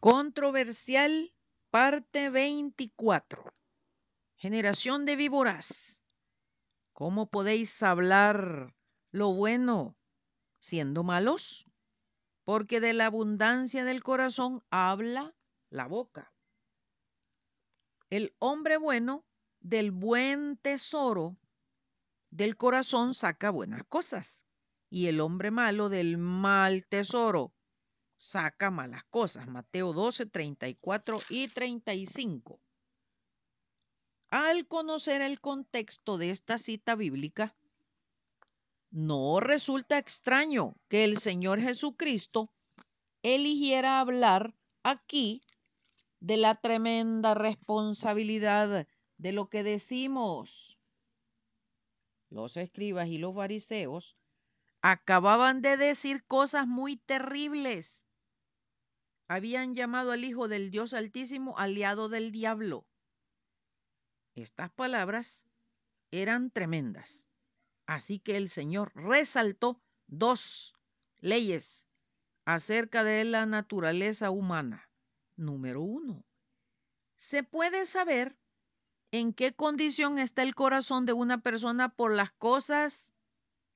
Controversial, parte 24. Generación de víboras. ¿Cómo podéis hablar lo bueno siendo malos? Porque de la abundancia del corazón habla la boca. El hombre bueno del buen tesoro del corazón saca buenas cosas y el hombre malo del mal tesoro saca malas cosas. Mateo 12, 34 y 35. Al conocer el contexto de esta cita bíblica, no resulta extraño que el Señor Jesucristo eligiera hablar aquí de la tremenda responsabilidad de lo que decimos. Los escribas y los fariseos acababan de decir cosas muy terribles. Habían llamado al Hijo del Dios Altísimo aliado del diablo. Estas palabras eran tremendas. Así que el Señor resaltó dos leyes acerca de la naturaleza humana. Número uno, se puede saber en qué condición está el corazón de una persona por las cosas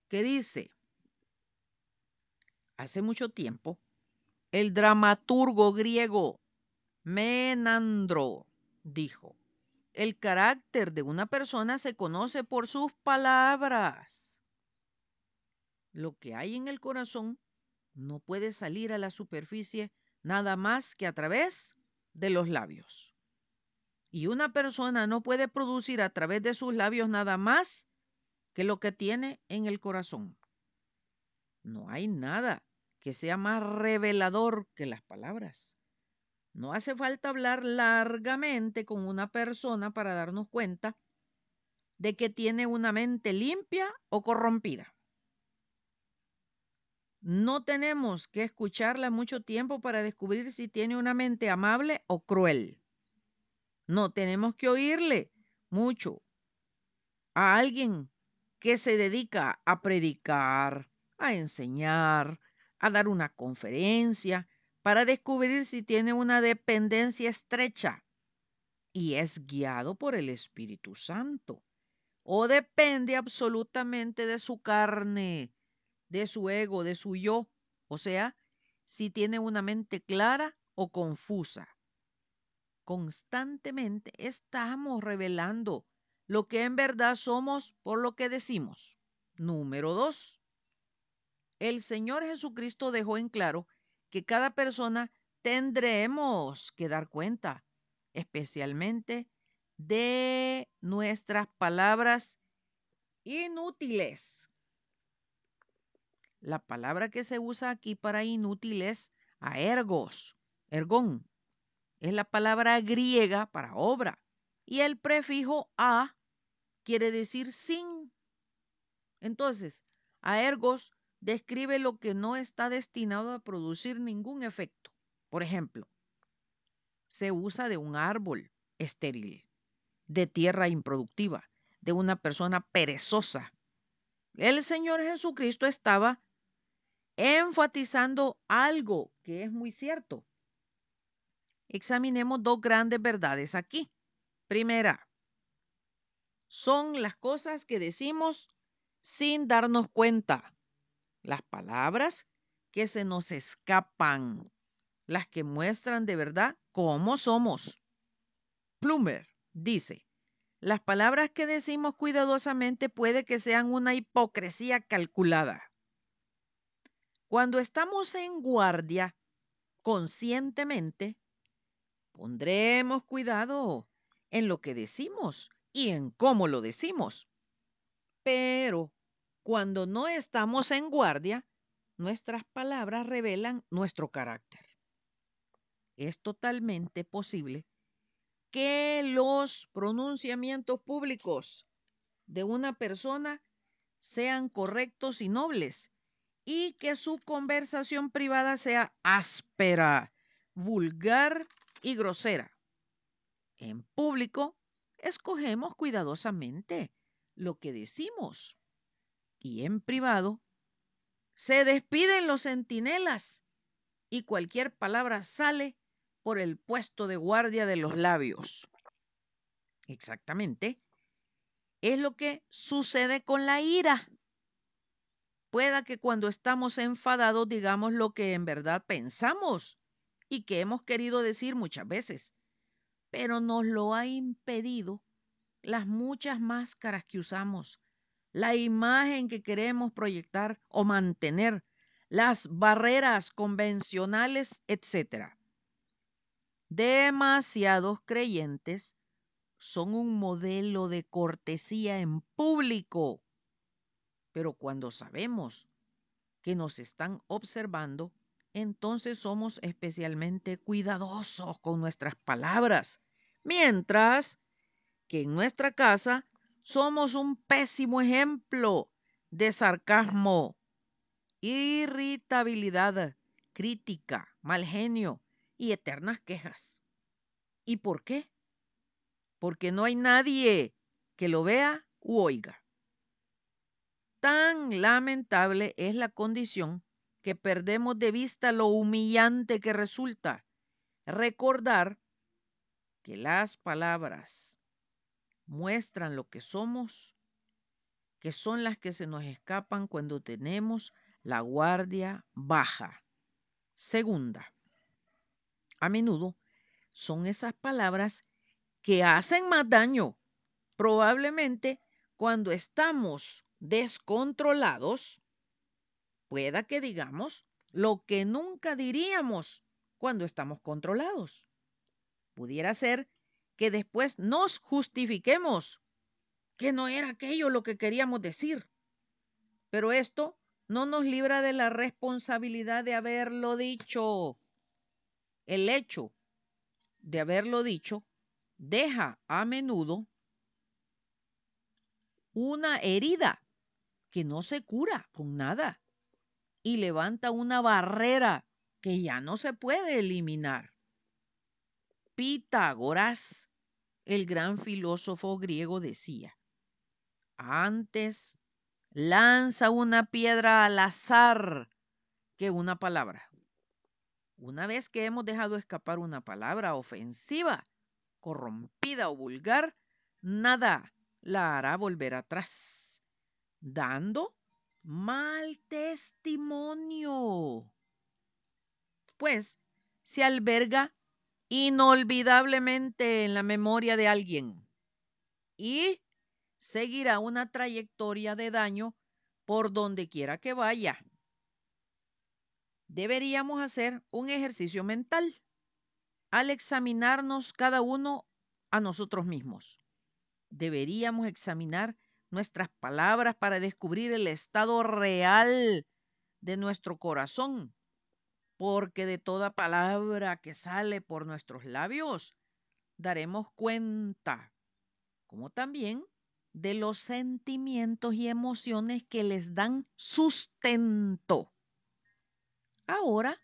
que dice. Hace mucho tiempo, el dramaturgo griego Menandro dijo, el carácter de una persona se conoce por sus palabras. Lo que hay en el corazón no puede salir a la superficie nada más que a través de los labios. Y una persona no puede producir a través de sus labios nada más que lo que tiene en el corazón. No hay nada que sea más revelador que las palabras. No hace falta hablar largamente con una persona para darnos cuenta de que tiene una mente limpia o corrompida. No tenemos que escucharla mucho tiempo para descubrir si tiene una mente amable o cruel. No tenemos que oírle mucho a alguien que se dedica a predicar, a enseñar, a dar una conferencia para descubrir si tiene una dependencia estrecha y es guiado por el Espíritu Santo o depende absolutamente de su carne, de su ego, de su yo, o sea, si tiene una mente clara o confusa. Constantemente estamos revelando lo que en verdad somos por lo que decimos. Número dos, el Señor Jesucristo dejó en claro que cada persona tendremos que dar cuenta, especialmente de nuestras palabras inútiles. La palabra que se usa aquí para inútil es aergos, ergón. Es la palabra griega para obra. Y el prefijo a quiere decir sin. Entonces, aergos describe lo que no está destinado a producir ningún efecto. Por ejemplo, se usa de un árbol estéril, de tierra improductiva, de una persona perezosa. El Señor Jesucristo estaba enfatizando algo que es muy cierto. Examinemos dos grandes verdades aquí. Primera, son las cosas que decimos sin darnos cuenta las palabras que se nos escapan, las que muestran de verdad cómo somos. Plumber dice, las palabras que decimos cuidadosamente puede que sean una hipocresía calculada. Cuando estamos en guardia conscientemente, pondremos cuidado en lo que decimos y en cómo lo decimos. Pero cuando no estamos en guardia, nuestras palabras revelan nuestro carácter. Es totalmente posible que los pronunciamientos públicos de una persona sean correctos y nobles y que su conversación privada sea áspera, vulgar y grosera. En público, escogemos cuidadosamente lo que decimos y en privado, se despiden los centinelas y cualquier palabra sale por el puesto de guardia de los labios. Exactamente. Es lo que sucede con la ira. Pueda que cuando estamos enfadados digamos lo que en verdad pensamos y que hemos querido decir muchas veces, pero nos lo ha impedido las muchas máscaras que usamos, la imagen que queremos proyectar o mantener, las barreras convencionales, etc. Demasiados creyentes son un modelo de cortesía en público, pero cuando sabemos que nos están observando, entonces somos especialmente cuidadosos con nuestras palabras, mientras que en nuestra casa somos un pésimo ejemplo de sarcasmo, irritabilidad, crítica, mal genio y eternas quejas. ¿Y por qué? Porque no hay nadie que lo vea u oiga. Tan lamentable es la condición que perdemos de vista lo humillante que resulta recordar que las palabras muestran lo que somos, que son las que se nos escapan cuando tenemos la guardia baja. Segunda, a menudo son esas palabras que hacen más daño. Probablemente cuando estamos descontrolados, pueda que digamos lo que nunca diríamos cuando estamos controlados. Pudiera ser que después nos justifiquemos que no era aquello lo que queríamos decir. Pero esto no nos libra de la responsabilidad de haberlo dicho. El hecho de haberlo dicho deja a menudo una herida que no se cura con nada y levanta una barrera que ya no se puede eliminar. Pitágoras, el gran filósofo griego, decía, antes lanza una piedra al azar que una palabra. Una vez que hemos dejado escapar una palabra ofensiva, corrompida o vulgar, nada la hará volver atrás, dando mal testimonio. Pues se alberga inolvidablemente en la memoria de alguien y seguirá una trayectoria de daño por donde quiera que vaya. Deberíamos hacer un ejercicio mental al examinarnos cada uno a nosotros mismos. Deberíamos examinar nuestras palabras para descubrir el estado real de nuestro corazón, porque de toda palabra que sale por nuestros labios daremos cuenta, como también de los sentimientos y emociones que les dan sustento. Ahora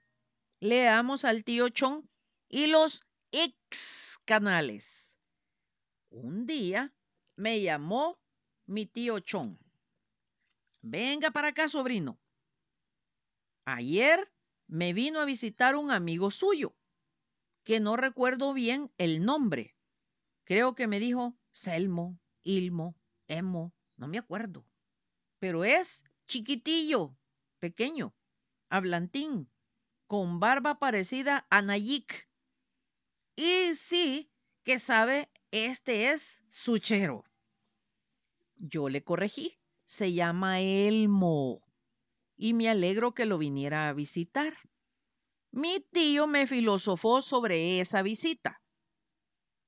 leamos al tío Chon y los ex canales. Un día me llamó mi tío Chon. Venga para acá, sobrino. Ayer me vino a visitar un amigo suyo, que no recuerdo bien el nombre. Creo que me dijo Selmo, Ilmo, Emo, no me acuerdo. Pero es chiquitillo, pequeño, hablantín, con barba parecida a Nayik. Y sí que sabe, este es suchero. Yo le corregí, se llama Elmo y me alegro que lo viniera a visitar. Mi tío me filosofó sobre esa visita.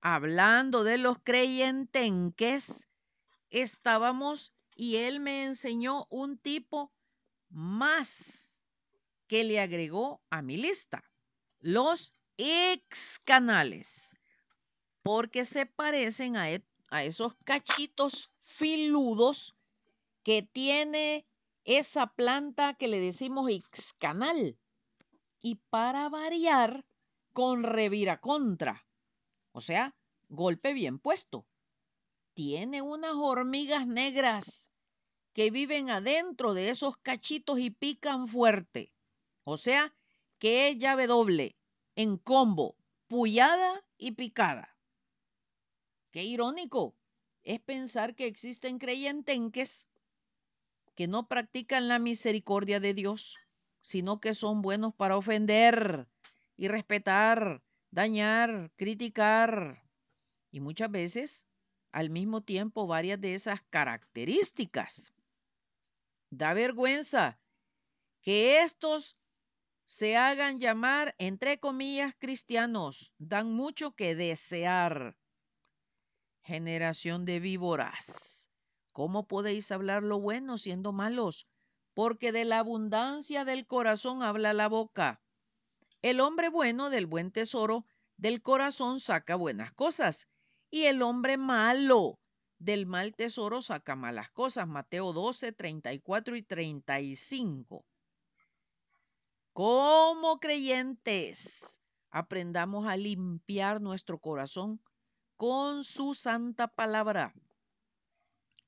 Hablando de los creyentenques, estábamos y él me enseñó un tipo más que le agregó a mi lista, los ex canales, porque se parecen a, e, a esos cachitos filudos que tiene esa planta que le decimos canal Y para variar, con reviracontra. O sea, golpe bien puesto. Tiene unas hormigas negras que viven adentro de esos cachitos y pican fuerte. O sea, que es llave doble, en combo, pullada y picada. Qué irónico es pensar que existen creyentes que no practican la misericordia de Dios, sino que son buenos para ofender y respetar, dañar, criticar. Y muchas veces, al mismo tiempo, varias de esas características. Da vergüenza que estos se hagan llamar, entre comillas, cristianos. Dan mucho que desear. Generación de víboras. ¿Cómo podéis hablar lo bueno siendo malos? Porque de la abundancia del corazón habla la boca. El hombre bueno del buen tesoro del corazón saca buenas cosas, y el hombre malo del mal tesoro saca malas cosas. Mateo 12, 34 y 35. Como creyentes, aprendamos a limpiar nuestro corazón con su santa palabra.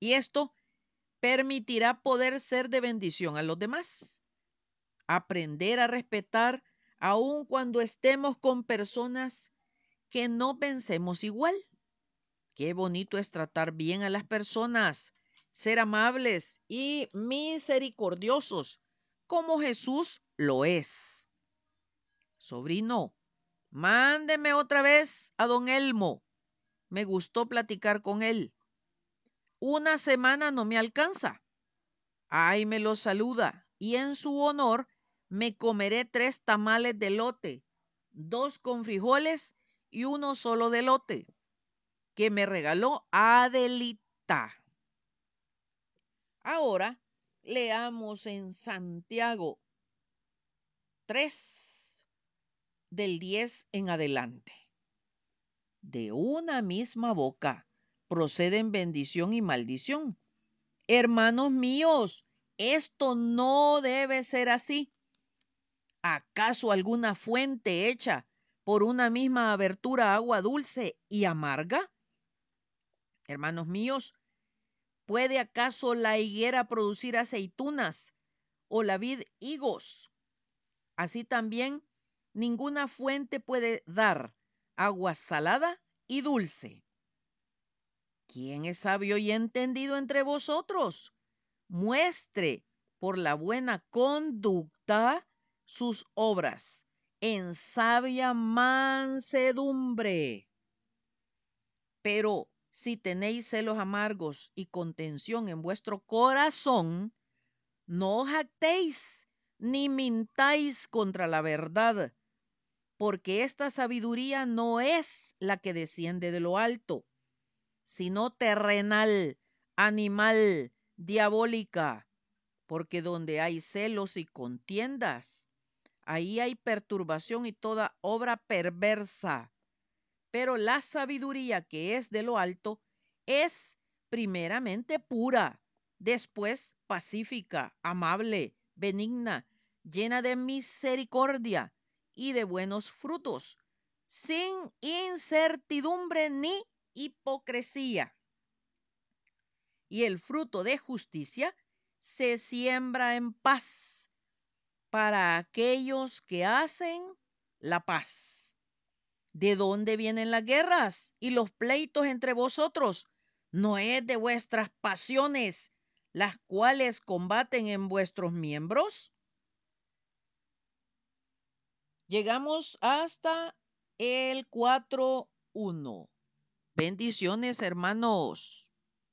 Y esto permitirá poder ser de bendición a los demás. Aprender a respetar aun cuando estemos con personas que no pensemos igual. Qué bonito es tratar bien a las personas, ser amables y misericordiosos, como Jesús lo es. Sobrino, mándeme otra vez a don Elmo. Me gustó platicar con él. Una semana no me alcanza. Ay, me lo saluda y en su honor me comeré tres tamales de lote, dos con frijoles y uno solo de lote, que me regaló Adelita. Ahora leamos en Santiago 3 del 10 en adelante. De una misma boca proceden bendición y maldición. Hermanos míos, esto no debe ser así. ¿Acaso alguna fuente hecha por una misma abertura agua dulce y amarga? Hermanos míos, ¿puede acaso la higuera producir aceitunas o la vid higos? Así también ninguna fuente puede dar agua salada y dulce. ¿Quién es sabio y entendido entre vosotros? Muestre por la buena conducta sus obras en sabia mansedumbre. Pero si tenéis celos amargos y contención en vuestro corazón, no os jactéis ni mintáis contra la verdad, porque esta sabiduría no es la que desciende de lo alto, sino terrenal, animal, diabólica, porque donde hay celos y contiendas, Ahí hay perturbación y toda obra perversa. Pero la sabiduría que es de lo alto es primeramente pura, después pacífica, amable, benigna, llena de misericordia y de buenos frutos, sin incertidumbre ni hipocresía. Y el fruto de justicia se siembra en paz para aquellos que hacen la paz. ¿De dónde vienen las guerras y los pleitos entre vosotros? ¿No es de vuestras pasiones las cuales combaten en vuestros miembros? Llegamos hasta el 4.1. Bendiciones, hermanos.